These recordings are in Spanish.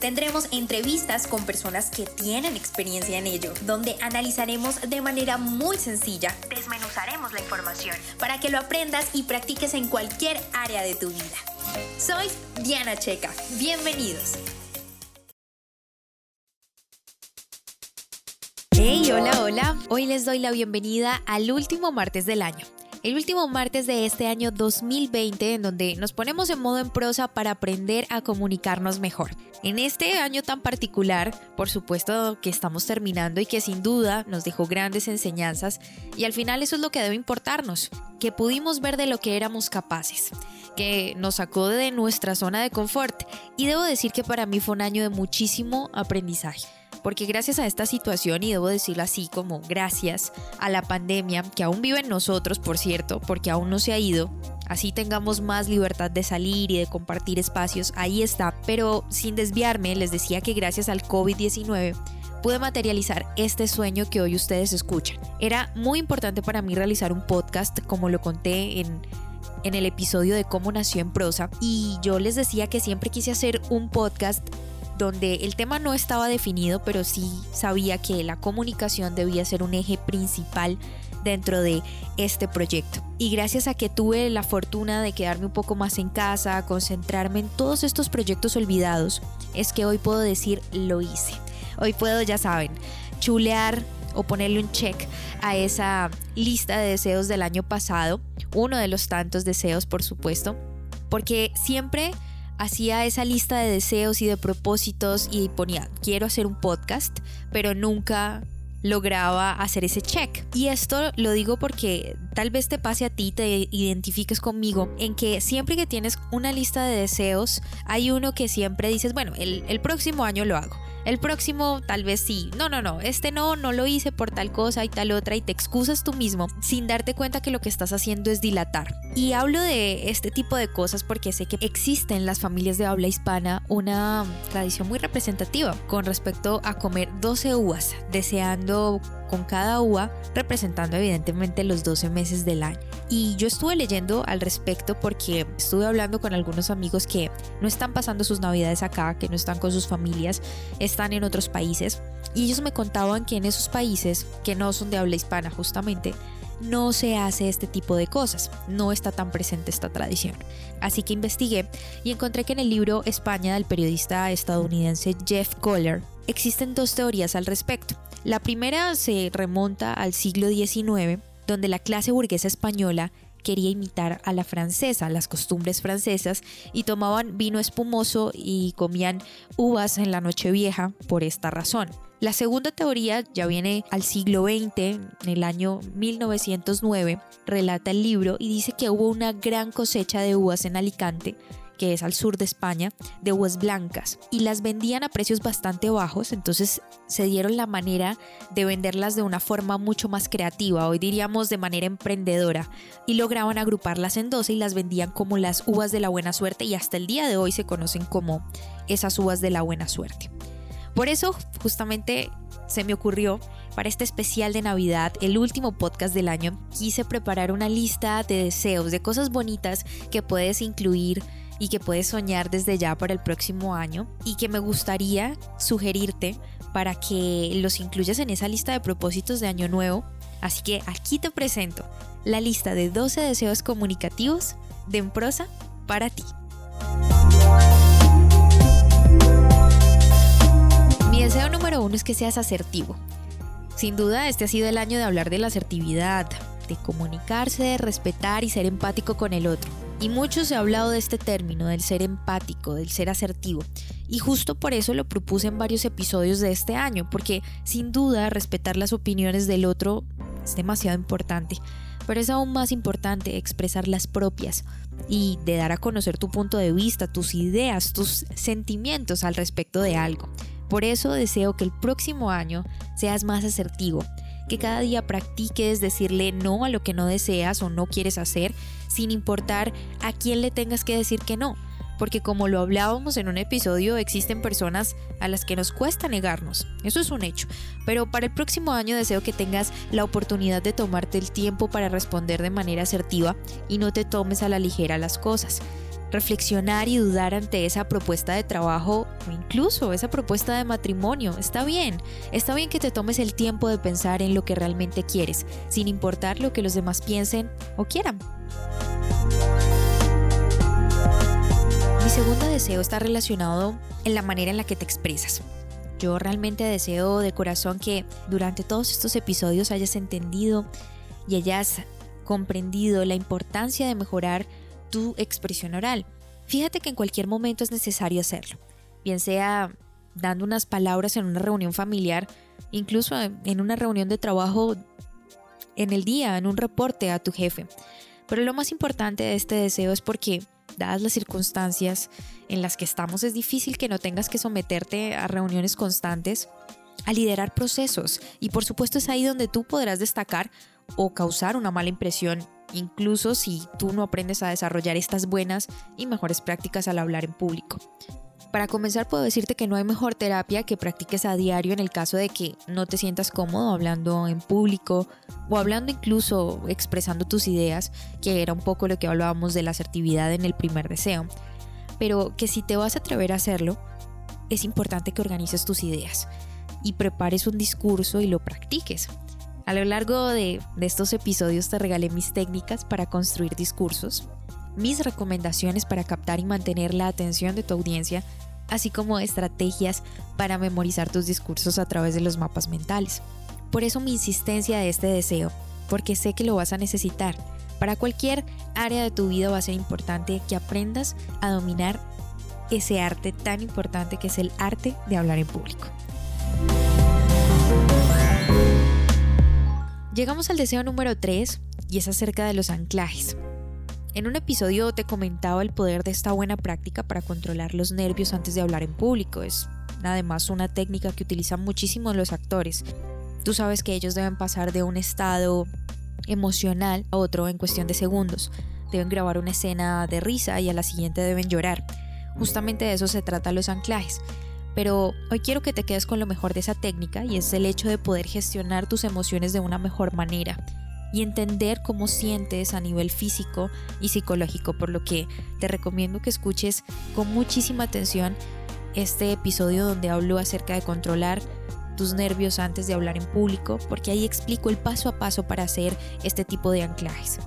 Tendremos entrevistas con personas que tienen experiencia en ello, donde analizaremos de manera muy sencilla, desmenuzaremos la información para que lo aprendas y practiques en cualquier área de tu vida. Soy Diana Checa, bienvenidos. Hey, hola, hola. Hoy les doy la bienvenida al último martes del año el último martes de este año 2020 en donde nos ponemos en modo en prosa para aprender a comunicarnos mejor. En este año tan particular, por supuesto que estamos terminando y que sin duda nos dejó grandes enseñanzas y al final eso es lo que debe importarnos, que pudimos ver de lo que éramos capaces, que nos sacó de nuestra zona de confort y debo decir que para mí fue un año de muchísimo aprendizaje porque gracias a esta situación, y debo decirlo así como gracias a la pandemia, que aún vive en nosotros, por cierto, porque aún no se ha ido, así tengamos más libertad de salir y de compartir espacios, ahí está. Pero sin desviarme, les decía que gracias al COVID-19 pude materializar este sueño que hoy ustedes escuchan. Era muy importante para mí realizar un podcast, como lo conté en, en el episodio de cómo nació en prosa, y yo les decía que siempre quise hacer un podcast donde el tema no estaba definido, pero sí sabía que la comunicación debía ser un eje principal dentro de este proyecto. Y gracias a que tuve la fortuna de quedarme un poco más en casa, concentrarme en todos estos proyectos olvidados, es que hoy puedo decir lo hice. Hoy puedo, ya saben, chulear o ponerle un check a esa lista de deseos del año pasado, uno de los tantos deseos por supuesto, porque siempre hacía esa lista de deseos y de propósitos y ponía, quiero hacer un podcast, pero nunca lograba hacer ese check. Y esto lo digo porque tal vez te pase a ti, te identifiques conmigo, en que siempre que tienes una lista de deseos, hay uno que siempre dices, bueno, el, el próximo año lo hago. El próximo tal vez sí. No, no, no. Este no, no lo hice por tal cosa y tal otra y te excusas tú mismo sin darte cuenta que lo que estás haciendo es dilatar. Y hablo de este tipo de cosas porque sé que existe en las familias de habla hispana una tradición muy representativa con respecto a comer 12 uvas, deseando con cada uva representando evidentemente los 12 meses del año. Y yo estuve leyendo al respecto porque estuve hablando con algunos amigos que no están pasando sus navidades acá, que no están con sus familias, están en otros países. Y ellos me contaban que en esos países, que no son de habla hispana justamente, no se hace este tipo de cosas, no está tan presente esta tradición. Así que investigué y encontré que en el libro España del periodista estadounidense Jeff Kohler existen dos teorías al respecto. La primera se remonta al siglo XIX donde la clase burguesa española quería imitar a la francesa, las costumbres francesas, y tomaban vino espumoso y comían uvas en la noche vieja por esta razón. La segunda teoría ya viene al siglo XX, en el año 1909, relata el libro y dice que hubo una gran cosecha de uvas en Alicante que es al sur de España, de uvas blancas y las vendían a precios bastante bajos, entonces se dieron la manera de venderlas de una forma mucho más creativa, hoy diríamos de manera emprendedora, y lograban agruparlas en 12 y las vendían como las uvas de la buena suerte y hasta el día de hoy se conocen como esas uvas de la buena suerte. Por eso justamente se me ocurrió para este especial de Navidad, el último podcast del año, quise preparar una lista de deseos, de cosas bonitas que puedes incluir y que puedes soñar desde ya para el próximo año y que me gustaría sugerirte para que los incluyas en esa lista de propósitos de año nuevo. Así que aquí te presento la lista de 12 deseos comunicativos de En Prosa para ti. Mi deseo número uno es que seas asertivo. Sin duda, este ha sido el año de hablar de la asertividad, de comunicarse, de respetar y ser empático con el otro. Y mucho se ha hablado de este término, del ser empático, del ser asertivo. Y justo por eso lo propuse en varios episodios de este año, porque sin duda respetar las opiniones del otro es demasiado importante. Pero es aún más importante expresar las propias y de dar a conocer tu punto de vista, tus ideas, tus sentimientos al respecto de algo. Por eso deseo que el próximo año seas más asertivo que cada día practiques decirle no a lo que no deseas o no quieres hacer, sin importar a quién le tengas que decir que no porque como lo hablábamos en un episodio, existen personas a las que nos cuesta negarnos. Eso es un hecho. Pero para el próximo año deseo que tengas la oportunidad de tomarte el tiempo para responder de manera asertiva y no te tomes a la ligera las cosas. Reflexionar y dudar ante esa propuesta de trabajo o incluso esa propuesta de matrimonio. Está bien. Está bien que te tomes el tiempo de pensar en lo que realmente quieres, sin importar lo que los demás piensen o quieran. Mi segundo deseo está relacionado en la manera en la que te expresas. Yo realmente deseo de corazón que durante todos estos episodios hayas entendido y hayas comprendido la importancia de mejorar tu expresión oral. Fíjate que en cualquier momento es necesario hacerlo, bien sea dando unas palabras en una reunión familiar, incluso en una reunión de trabajo en el día, en un reporte a tu jefe. Pero lo más importante de este deseo es porque dadas las circunstancias en las que estamos, es difícil que no tengas que someterte a reuniones constantes, a liderar procesos. Y por supuesto es ahí donde tú podrás destacar o causar una mala impresión, incluso si tú no aprendes a desarrollar estas buenas y mejores prácticas al hablar en público. Para comenzar puedo decirte que no hay mejor terapia que practiques a diario en el caso de que no te sientas cómodo hablando en público o hablando incluso expresando tus ideas, que era un poco lo que hablábamos de la asertividad en el primer deseo. Pero que si te vas a atrever a hacerlo, es importante que organices tus ideas y prepares un discurso y lo practiques. A lo largo de, estos episodios te regalé mis técnicas para construir discursos, mis recomendaciones para captar y mantener la atención de tu audiencia, así como estrategias para memorizar tus discursos a través de los mapas mentales. Por eso mi insistencia de este deseo, porque sé que lo vas a necesitar. Para cualquier área de tu vida va a ser importante que aprendas a dominar ese arte tan importante que es el arte de hablar en público. Llegamos al deseo número 3 y es acerca de los anclajes. En un episodio te comentaba el poder de esta buena práctica para controlar los nervios antes de hablar en público. Es además una técnica que utilizan muchísimo los actores. Tú sabes que ellos deben pasar de un estado emocional a otro en cuestión de segundos. Deben grabar una escena de risa y a la siguiente deben llorar. Justamente de eso se trata los anclajes. Pero hoy quiero que te quedes con lo mejor de esa técnica y es el hecho de poder gestionar tus emociones de una mejor manera y entender cómo sientes a nivel físico y psicológico, por lo que te recomiendo que escuches con muchísima atención este episodio donde hablo acerca de controlar tus nervios antes de hablar en público, porque ahí explico el paso a paso para hacer este tipo de anclajes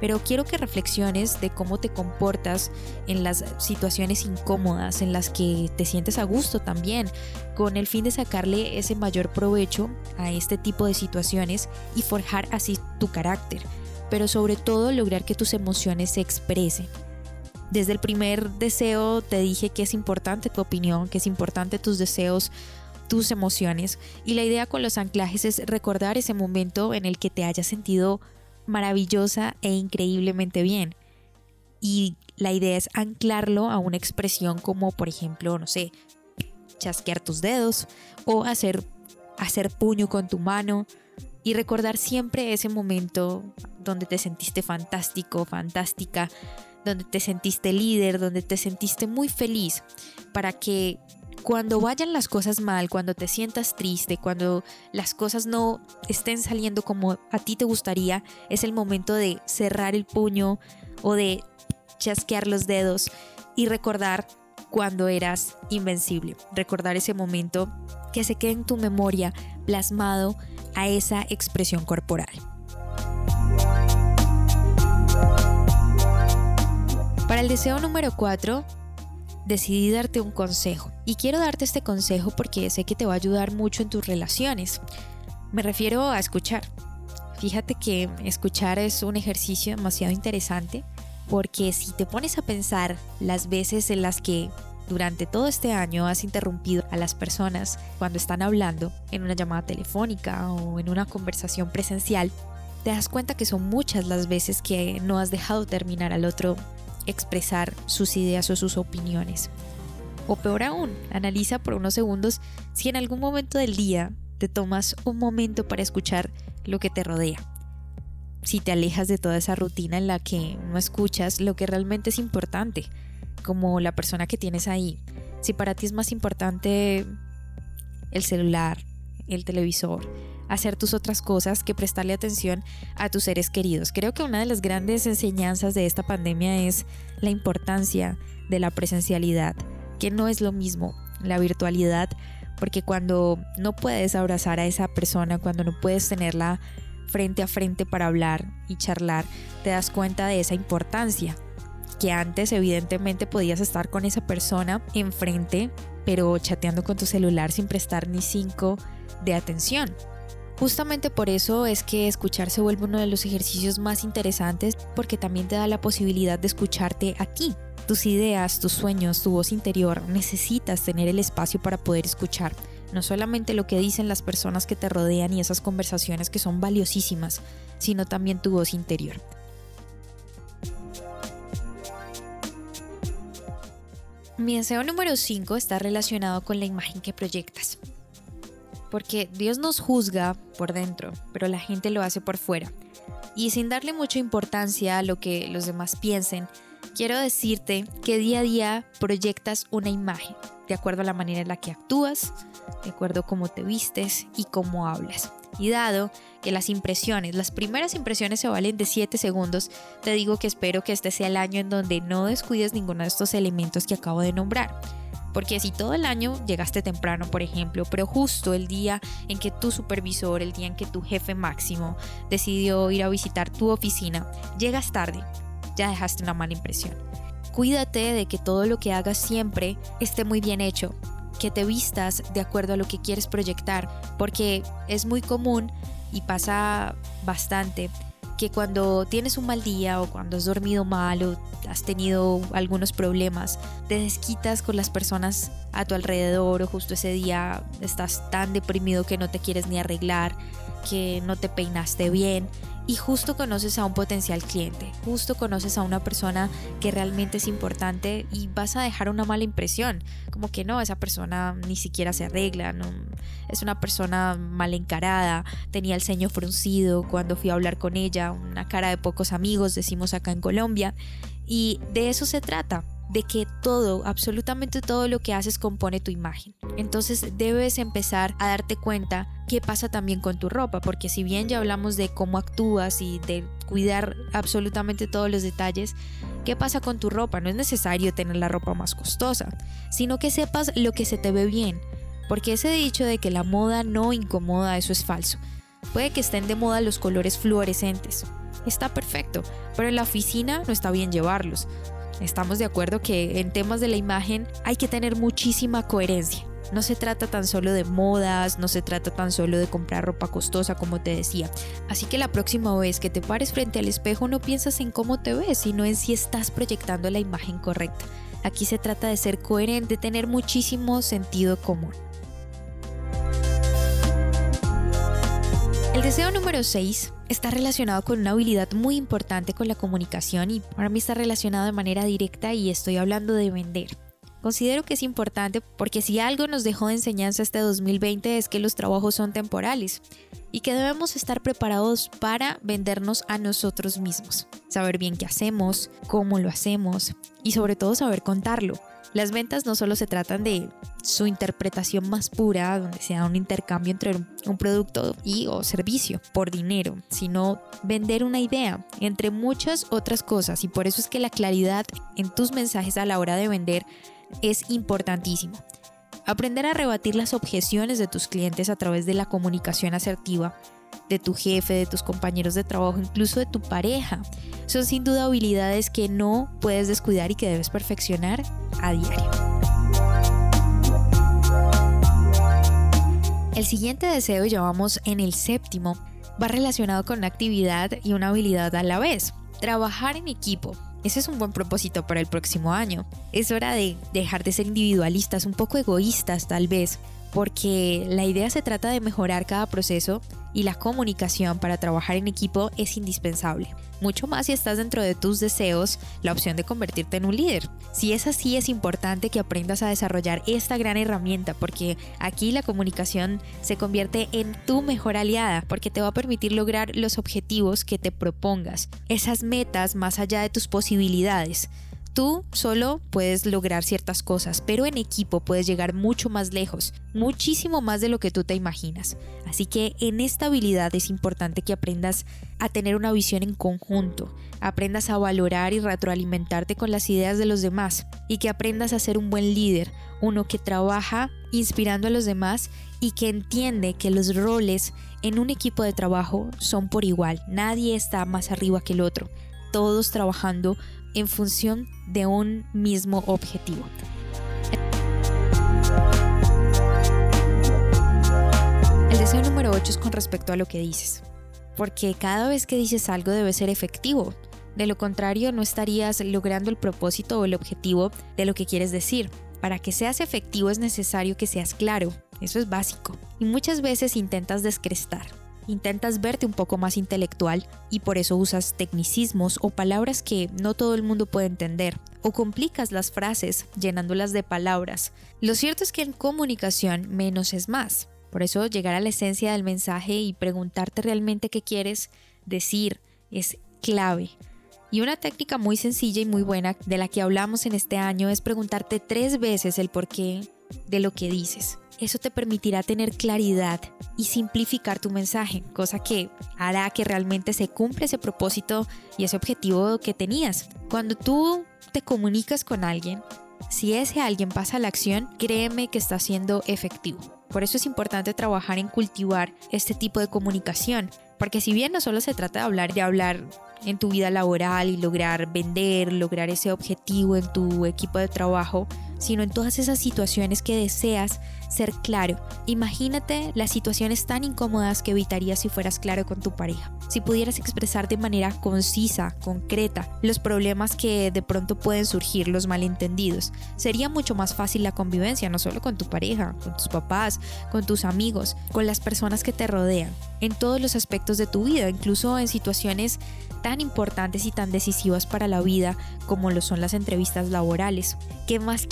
pero quiero que reflexiones de cómo te comportas en las situaciones incómodas, en las que te sientes a gusto también, con el fin de sacarle ese mayor provecho a este tipo de situaciones y forjar así tu carácter, pero sobre todo lograr que tus emociones se expresen. Desde el primer deseo te dije que es importante tu opinión, que es importante tus deseos, tus emociones y la idea con los anclajes es recordar ese momento en el que te hayas sentido maravillosa e increíblemente bien. Y la idea es anclarlo a una expresión como, por ejemplo, no sé, chasquear tus dedos o hacer, hacer puño con tu mano y recordar siempre ese momento donde te sentiste fantástico, fantástica, donde te sentiste líder, donde te sentiste muy feliz, para que cuando vayan las cosas mal, cuando te sientas triste, cuando las cosas no estén saliendo como a ti te gustaría, es el momento de cerrar el puño o de chasquear los dedos y recordar cuando eras invencible. Recordar ese momento que se quede en tu memoria plasmado a esa expresión corporal. Para el deseo número 4, decidí darte un consejo. Y quiero darte este consejo porque sé que te va a ayudar mucho en tus relaciones. Me refiero a escuchar. Fíjate que escuchar es un ejercicio demasiado interesante porque si te pones a pensar las veces en las que durante todo este año has interrumpido a las personas cuando están hablando en una llamada telefónica o en una conversación presencial, te das cuenta que son muchas las veces que no has dejado terminar al otro expresar sus ideas o sus opiniones. O peor aún, analiza por unos segundos si en algún momento del día te tomas un momento para escuchar lo que te rodea. Si te alejas de toda esa rutina en la que no escuchas lo que realmente es importante, como la persona que tienes ahí. Si para ti es más importante el celular, el televisor, hacer tus otras cosas que prestarle atención a tus seres queridos. Creo que una de las grandes enseñanzas de esta pandemia es la importancia de la presencialidad, que no es lo mismo la virtualidad, porque cuando no puedes abrazar a esa persona, cuando no puedes tenerla frente a frente para hablar y charlar, te das cuenta de esa importancia que antes evidentemente podías estar con esa persona enfrente, pero chateando con tu celular sin prestar ni cinco de atención. Justamente por eso es que escuchar se vuelve uno de los ejercicios más interesantes porque también te da la posibilidad de escucharte aquí. Tus ideas, tus sueños, tu voz interior, necesitas tener el espacio para poder escuchar. No solamente lo que dicen las personas que te rodean y esas conversaciones que son valiosísimas, sino también tu voz interior. Mi deseo número 5 está relacionado con la imagen que proyectas porque Dios nos juzga por dentro, pero la gente lo hace por fuera. Y sin darle mucha importancia a lo que los demás piensen, quiero decirte que día a día proyectas una imagen, de acuerdo a la manera en la que actúas, de acuerdo a cómo te vistes y cómo hablas. Y dado que las impresiones, las primeras impresiones se valen de 7 segundos, te digo que espero que este sea el año en donde no descuides ninguno de estos elementos que acabo de nombrar. Porque si todo el año llegaste temprano, por ejemplo, pero justo el día en que tu supervisor, el día en que tu jefe máximo decidió ir a visitar tu oficina, llegas tarde, ya dejaste una mala impresión. Cuídate de que todo lo que hagas siempre esté muy bien hecho, que te vistas de acuerdo a lo que quieres proyectar, porque es muy común y pasa bastante que cuando tienes un mal día o cuando has dormido mal o has tenido algunos problemas, te desquitas con las personas a tu alrededor o justo ese día estás tan deprimido que no te quieres ni arreglar, que no te peinaste bien y justo conoces a un potencial cliente, justo conoces a una persona que realmente es importante y vas a dejar una mala impresión, como que no, esa persona ni siquiera se arregla, es una persona mal encarada, tenía el ceño fruncido cuando fui a hablar con ella, una cara de pocos amigos, decimos acá en Colombia, y de eso se trata, de que todo, absolutamente todo lo que haces compone tu imagen. Entonces debes empezar a darte cuenta qué pasa también con tu ropa, porque si bien ya hablamos de cómo actúas y de cuidar absolutamente todos los detalles, ¿qué pasa con tu ropa? No es necesario tener la ropa más costosa, sino que sepas lo que se te ve bien, porque ese dicho de que la moda no incomoda, eso es falso. Puede que estén de moda los colores fluorescentes, está perfecto, pero en la oficina no está bien llevarlos. Estamos de acuerdo que en temas de la imagen hay que tener muchísima coherencia. No se trata tan solo de modas, no se trata tan solo de comprar ropa costosa como te decía. Así que la próxima vez que te pares frente al espejo no piensas en cómo te ves, sino en si estás proyectando la imagen correcta. Aquí se trata de ser coherente, tener muchísimo sentido común. El deseo número 6 está relacionado con una habilidad muy importante con la comunicación y para mí está relacionado de manera directa y estoy hablando de vender. Considero que es importante porque si algo nos dejó de enseñanza este 2020 es que los trabajos son temporales y que debemos estar preparados para vendernos a nosotros mismos. Saber bien qué hacemos, cómo lo hacemos y sobre todo saber contarlo. Las ventas no solo se tratan de su interpretación más pura, donde sea un intercambio entre un producto y o servicio por dinero, sino vender una idea, entre muchas otras cosas. Y por eso es que la claridad en tus mensajes a la hora de vender es importantísimo. Aprender a rebatir las objeciones de tus clientes a través de la comunicación asertiva de tu jefe, de tus compañeros de trabajo, incluso de tu pareja. Son sin duda habilidades que no puedes descuidar y que debes perfeccionar a diario. El siguiente deseo, ya vamos en el séptimo, va relacionado con una actividad y una habilidad a la vez. Trabajar en equipo. Ese es un buen propósito para el próximo año. Es hora de dejar de ser individualistas, un poco egoístas tal vez, porque la idea se trata de mejorar cada proceso y la comunicación para trabajar en equipo es indispensable. Mucho más si estás dentro de tus deseos la opción de convertirte en un líder. Si es así, es importante que aprendas a desarrollar esta gran herramienta porque aquí la comunicación se convierte en tu mejor aliada porque te va a permitir lograr los objetivos que te propongas, esas metas más allá de tus posibilidades. Tú solo puedes lograr ciertas cosas, pero en equipo puedes llegar mucho más lejos, muchísimo más de lo que tú te imaginas. Así que en esta habilidad es importante que aprendas a tener una visión en conjunto, aprendas a valorar y retroalimentarte con las ideas de los demás y que aprendas a ser un buen líder, uno que trabaja inspirando a los demás y que entiende que los roles en un equipo de trabajo son por igual, nadie está más arriba que el otro, todos trabajando en función de un mismo objetivo. El deseo número 8 es con respecto a lo que dices, porque cada vez que dices algo debe ser efectivo. De lo contrario, no estarías logrando el propósito o el objetivo de lo que quieres decir. Para que seas efectivo es necesario que seas claro, eso es básico. Y muchas veces intentas descrestar, intentas verte un poco más intelectual y por eso usas tecnicismos o palabras que no todo el mundo puede entender, o complicas las frases llenándolas de palabras. Lo cierto es que en comunicación menos es más. Por eso llegar a la esencia del mensaje y preguntarte realmente qué quieres decir es clave. Y una técnica muy sencilla y muy buena de la que hablamos en este año es preguntarte tres veces el porqué de lo que dices. Eso te permitirá tener claridad y simplificar tu mensaje, cosa que hará que realmente se cumpla ese propósito y ese objetivo que tenías. Cuando tú te comunicas con alguien, si ese alguien pasa a la acción, créeme que está siendo efectivo. Por eso es importante trabajar en cultivar este tipo de comunicación, porque si bien no solo se trata de hablar, de hablar en tu vida laboral y lograr vender, lograr ese objetivo en tu equipo de trabajo, sino en todas esas situaciones que deseas ser claro. Imagínate las situaciones tan incómodas que evitarías si fueras claro con tu pareja. Si pudieras expresar de manera concisa, concreta, los problemas que de pronto pueden surgir, los malentendidos, sería mucho más fácil la convivencia, no solo con tu pareja, con tus papás, con tus amigos, con las personas que te rodean, en todos los aspectos de tu vida, incluso en situaciones tan importantes y tan decisivas para la vida como lo son las entrevistas laborales. ¿Qué más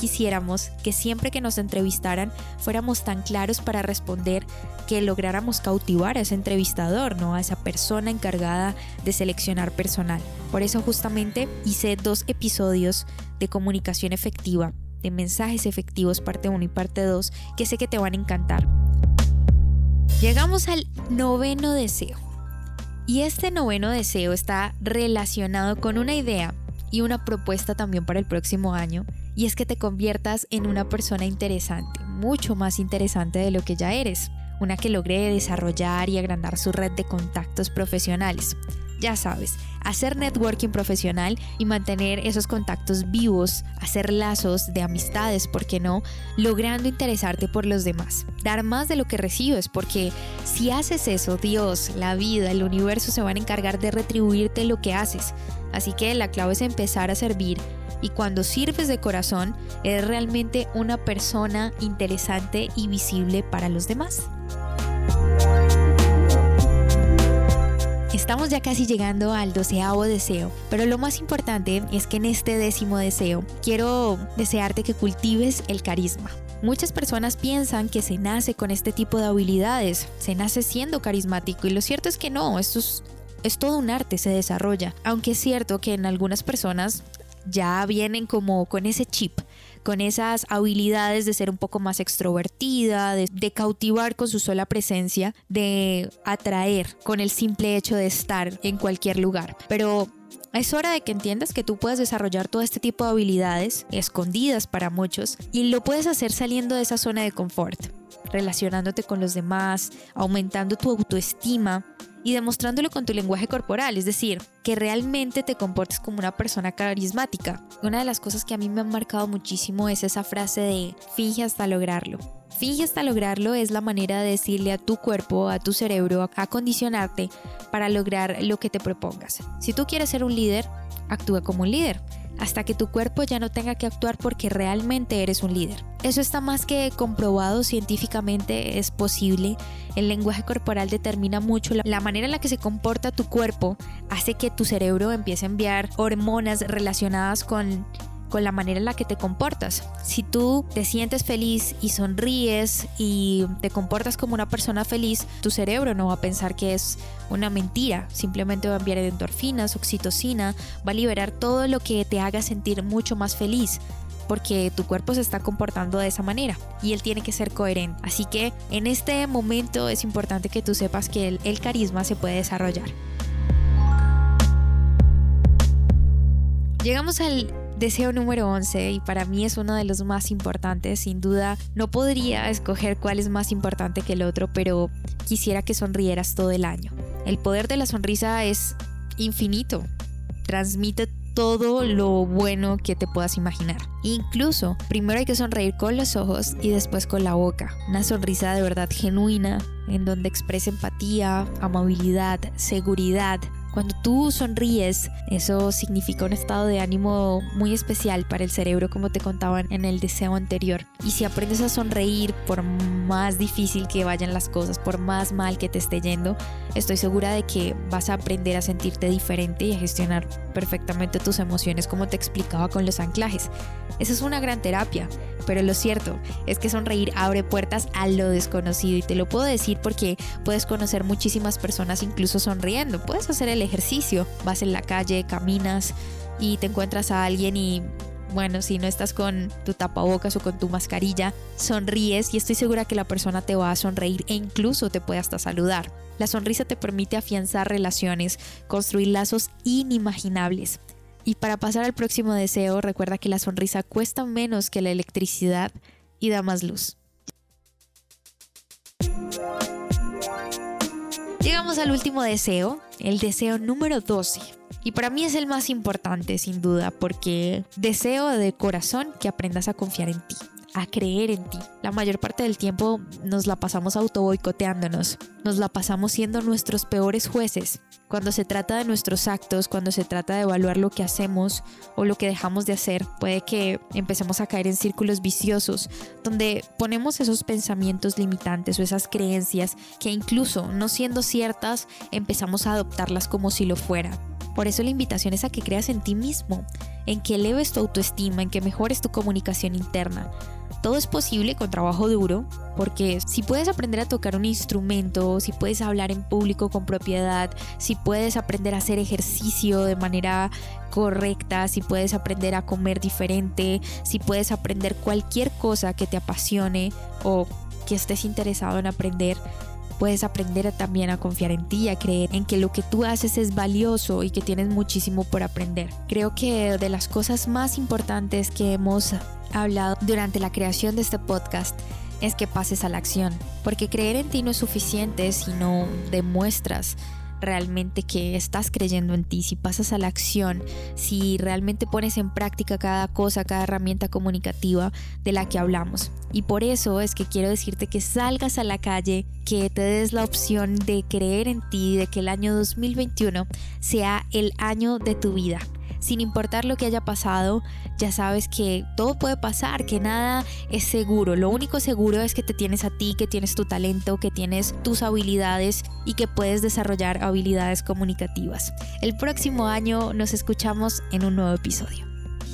que siempre que nos entrevistaran fuéramos tan claros para responder que lográramos cautivar a ese entrevistador, ¿no? A esa persona encargada de seleccionar personal. Por eso justamente hice dos episodios de comunicación efectiva, de mensajes efectivos parte 1 y parte 2, que sé que te van a encantar. Llegamos al noveno deseo. Y este noveno deseo está relacionado con una idea y una propuesta también para el próximo año, y es que te conviertas en una persona interesante, mucho más interesante de lo que ya eres, una que logre desarrollar y agrandar su red de contactos profesionales. Ya sabes, hacer networking profesional y mantener esos contactos vivos, hacer lazos de amistades, ¿por qué no? Logrando interesarte por los demás, dar más de lo que recibes, porque si haces eso, Dios, la vida, el universo se van a encargar de retribuirte lo que haces. Así que la clave es empezar a servir y cuando sirves de corazón, eres realmente una persona interesante y visible para los demás. Estamos ya casi llegando al doceavo deseo, pero lo más importante es que en este décimo deseo quiero desearte que cultives el carisma. Muchas personas piensan que se nace con este tipo de habilidades, se nace siendo carismático y lo cierto es que no, esto es, todo un arte, se desarrolla. Aunque es cierto que en algunas personas ya vienen como con ese chip, con esas habilidades de ser un poco más extrovertida, de, cautivar con su sola presencia, de atraer con el simple hecho de estar en cualquier lugar. Pero es hora de que entiendas que tú puedes desarrollar todo este tipo de habilidades, escondidas para muchos, y lo puedes hacer saliendo de esa zona de confort, relacionándote con los demás, aumentando tu autoestima y demostrándolo con tu lenguaje corporal, es decir, que realmente te comportes como una persona carismática. Una de las cosas que a mí me han marcado muchísimo es esa frase de finge hasta lograrlo. Finge hasta lograrlo es la manera de decirle a tu cuerpo, a tu cerebro, a acondicionarte para lograr lo que te propongas. Si tú quieres ser un líder, actúa como un líder. Hasta que tu cuerpo ya no tenga que actuar porque realmente eres un líder. Eso está más que comprobado científicamente, es posible. El lenguaje corporal determina mucho la manera en la que se comporta tu cuerpo, hace que tu cerebro empiece a enviar hormonas relacionadas con con la manera en la que te comportas. Si tú te sientes feliz y sonríes y te comportas como una persona feliz, tu cerebro no va a pensar que es una mentira, simplemente va a enviar endorfinas, oxitocina, va a liberar todo lo que te haga sentir mucho más feliz porque tu cuerpo se está comportando de esa manera y él tiene que ser coherente. Así que en este momento es importante que tú sepas que el, el carisma se puede desarrollar. Llegamos al Deseo número 11 y para mí es uno de los más importantes, sin duda no podría escoger cuál es más importante que el otro, pero quisiera que sonrieras todo el año. El poder de la sonrisa es infinito, transmite todo lo bueno que te puedas imaginar. Incluso, primero hay que sonreír con los ojos y después con la boca. Una sonrisa de verdad genuina, en donde expresa empatía, amabilidad, seguridad, cuando tú sonríes, eso significa un estado de ánimo muy especial para el cerebro, como te contaban en el deseo anterior. Y si aprendes a sonreír, por más difícil que vayan las cosas, por más mal que te esté yendo, estoy segura de que vas a aprender a sentirte diferente y a gestionar perfectamente tus emociones, como te explicaba con los anclajes. Esa es una gran terapia, pero lo cierto es que sonreír abre puertas a lo desconocido y te lo puedo decir porque puedes conocer muchísimas personas incluso sonriendo. Puedes hacer el ejercicio, vas en la calle, caminas y te encuentras a alguien y bueno, si no estás con tu tapabocas o con tu mascarilla, sonríes y estoy segura que la persona te va a sonreír e incluso te puede hasta saludar. La sonrisa te permite afianzar relaciones, construir lazos inimaginables. Y para pasar al próximo deseo, recuerda que la sonrisa cuesta menos que la electricidad y da más luz. Llegamos al último deseo, el deseo número 12. Y para mí es el más importante, sin duda, porque deseo de corazón que aprendas a confiar en ti a creer en ti. La mayor parte del tiempo nos la pasamos auto boicoteándonos, nos la pasamos siendo nuestros peores jueces. Cuando se trata de nuestros actos, cuando se trata de evaluar lo que hacemos o lo que dejamos de hacer, puede que empecemos a caer en círculos viciosos donde ponemos esos pensamientos limitantes o esas creencias que incluso no siendo ciertas empezamos a adoptarlas como si lo fuera. Por eso la invitación es a que creas en ti mismo, en que eleves tu autoestima, en que mejores tu comunicación interna. Todo es posible con trabajo duro, porque si puedes aprender a tocar un instrumento, si puedes hablar en público con propiedad, si puedes aprender a hacer ejercicio de manera correcta, si puedes aprender a comer diferente, si puedes aprender cualquier cosa que te apasione o que estés interesado en aprender, puedes aprender también a confiar en ti, a creer en que lo que tú haces es valioso y que tienes muchísimo por aprender. Creo que de las cosas más importantes que hemos hablado durante la creación de este podcast es que pases a la acción, porque creer en ti no es suficiente si no demuestras realmente que estás creyendo en ti, si pasas a la acción, si realmente pones en práctica cada cosa, cada herramienta comunicativa de la que hablamos. Y por eso es que quiero decirte que salgas a la calle, que te des la opción de creer en ti, de que el año 2021 sea el año de tu vida sin importar lo que haya pasado, ya sabes que todo puede pasar, que nada es seguro. Lo único seguro es que te tienes a ti, que tienes tu talento, que tienes tus habilidades y que puedes desarrollar habilidades comunicativas. El próximo año nos escuchamos en un nuevo episodio.